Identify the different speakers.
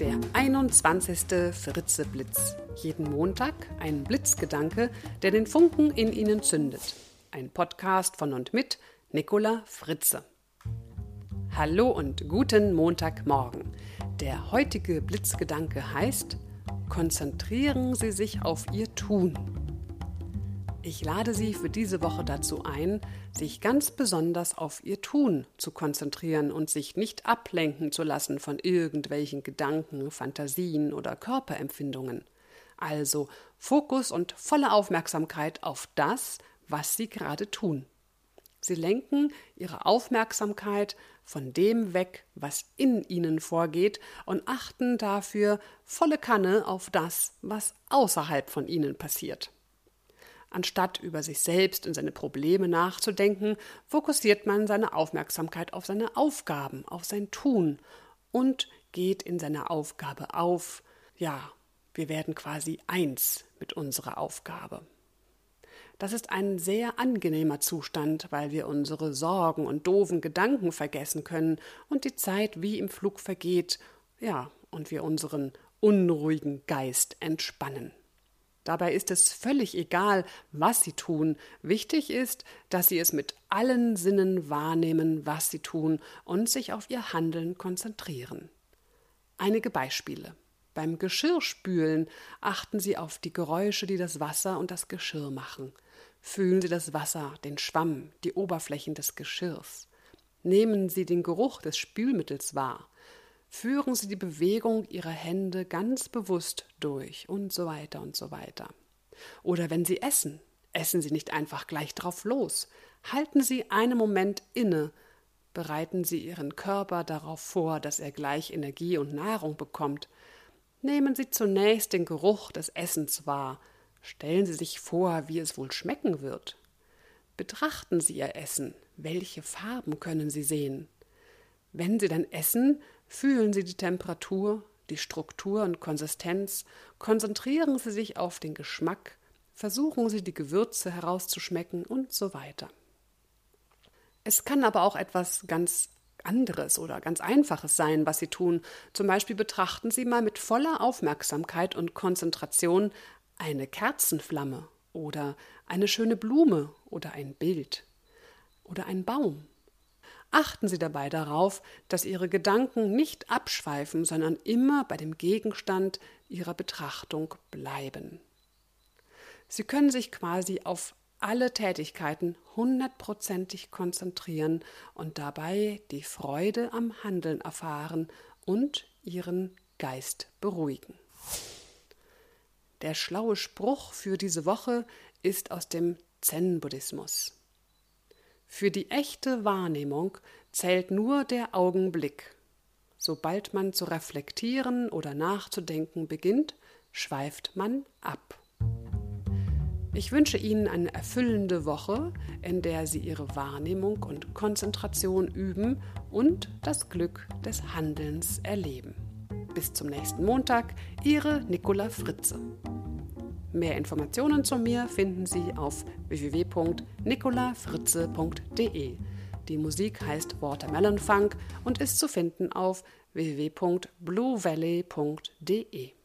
Speaker 1: der 21. Fritzeblitz. Jeden Montag ein Blitzgedanke, der den Funken in Ihnen zündet. Ein Podcast von und mit Nicola Fritze. Hallo und guten Montagmorgen. Der heutige Blitzgedanke heißt: Konzentrieren Sie sich auf Ihr Tun. Ich lade Sie für diese Woche dazu ein, sich ganz besonders auf Ihr Tun zu konzentrieren und sich nicht ablenken zu lassen von irgendwelchen Gedanken, Fantasien oder Körperempfindungen. Also Fokus und volle Aufmerksamkeit auf das, was Sie gerade tun. Sie lenken Ihre Aufmerksamkeit von dem weg, was in Ihnen vorgeht, und achten dafür volle Kanne auf das, was außerhalb von Ihnen passiert. Anstatt über sich selbst und seine Probleme nachzudenken, fokussiert man seine Aufmerksamkeit auf seine Aufgaben, auf sein Tun und geht in seiner Aufgabe auf. Ja, wir werden quasi eins mit unserer Aufgabe. Das ist ein sehr angenehmer Zustand, weil wir unsere Sorgen und doofen Gedanken vergessen können und die Zeit wie im Flug vergeht, ja, und wir unseren unruhigen Geist entspannen. Dabei ist es völlig egal, was sie tun. Wichtig ist, dass sie es mit allen Sinnen wahrnehmen, was sie tun und sich auf ihr Handeln konzentrieren. Einige Beispiele. Beim Geschirrspülen achten Sie auf die Geräusche, die das Wasser und das Geschirr machen. Fühlen Sie das Wasser, den Schwamm, die Oberflächen des Geschirrs. Nehmen Sie den Geruch des Spülmittels wahr führen Sie die Bewegung Ihrer Hände ganz bewusst durch und so weiter und so weiter. Oder wenn Sie essen, essen Sie nicht einfach gleich drauf los. Halten Sie einen Moment inne, bereiten Sie Ihren Körper darauf vor, dass er gleich Energie und Nahrung bekommt. Nehmen Sie zunächst den Geruch des Essens wahr. Stellen Sie sich vor, wie es wohl schmecken wird. Betrachten Sie Ihr Essen. Welche Farben können Sie sehen? Wenn Sie dann essen, Fühlen Sie die Temperatur, die Struktur und Konsistenz, konzentrieren Sie sich auf den Geschmack, versuchen Sie die Gewürze herauszuschmecken und so weiter. Es kann aber auch etwas ganz anderes oder ganz Einfaches sein, was Sie tun. Zum Beispiel betrachten Sie mal mit voller Aufmerksamkeit und Konzentration eine Kerzenflamme oder eine schöne Blume oder ein Bild oder ein Baum Achten Sie dabei darauf, dass Ihre Gedanken nicht abschweifen, sondern immer bei dem Gegenstand Ihrer Betrachtung bleiben. Sie können sich quasi auf alle Tätigkeiten hundertprozentig konzentrieren und dabei die Freude am Handeln erfahren und Ihren Geist beruhigen. Der schlaue Spruch für diese Woche ist aus dem Zen-Buddhismus. Für die echte Wahrnehmung zählt nur der Augenblick. Sobald man zu reflektieren oder nachzudenken beginnt, schweift man ab. Ich wünsche Ihnen eine erfüllende Woche, in der Sie Ihre Wahrnehmung und Konzentration üben und das Glück des Handelns erleben. Bis zum nächsten Montag, Ihre Nicola Fritze. Mehr Informationen zu mir finden Sie auf www.nicolafritze.de. Die Musik heißt Watermelon Funk und ist zu finden auf www.bluevalley.de.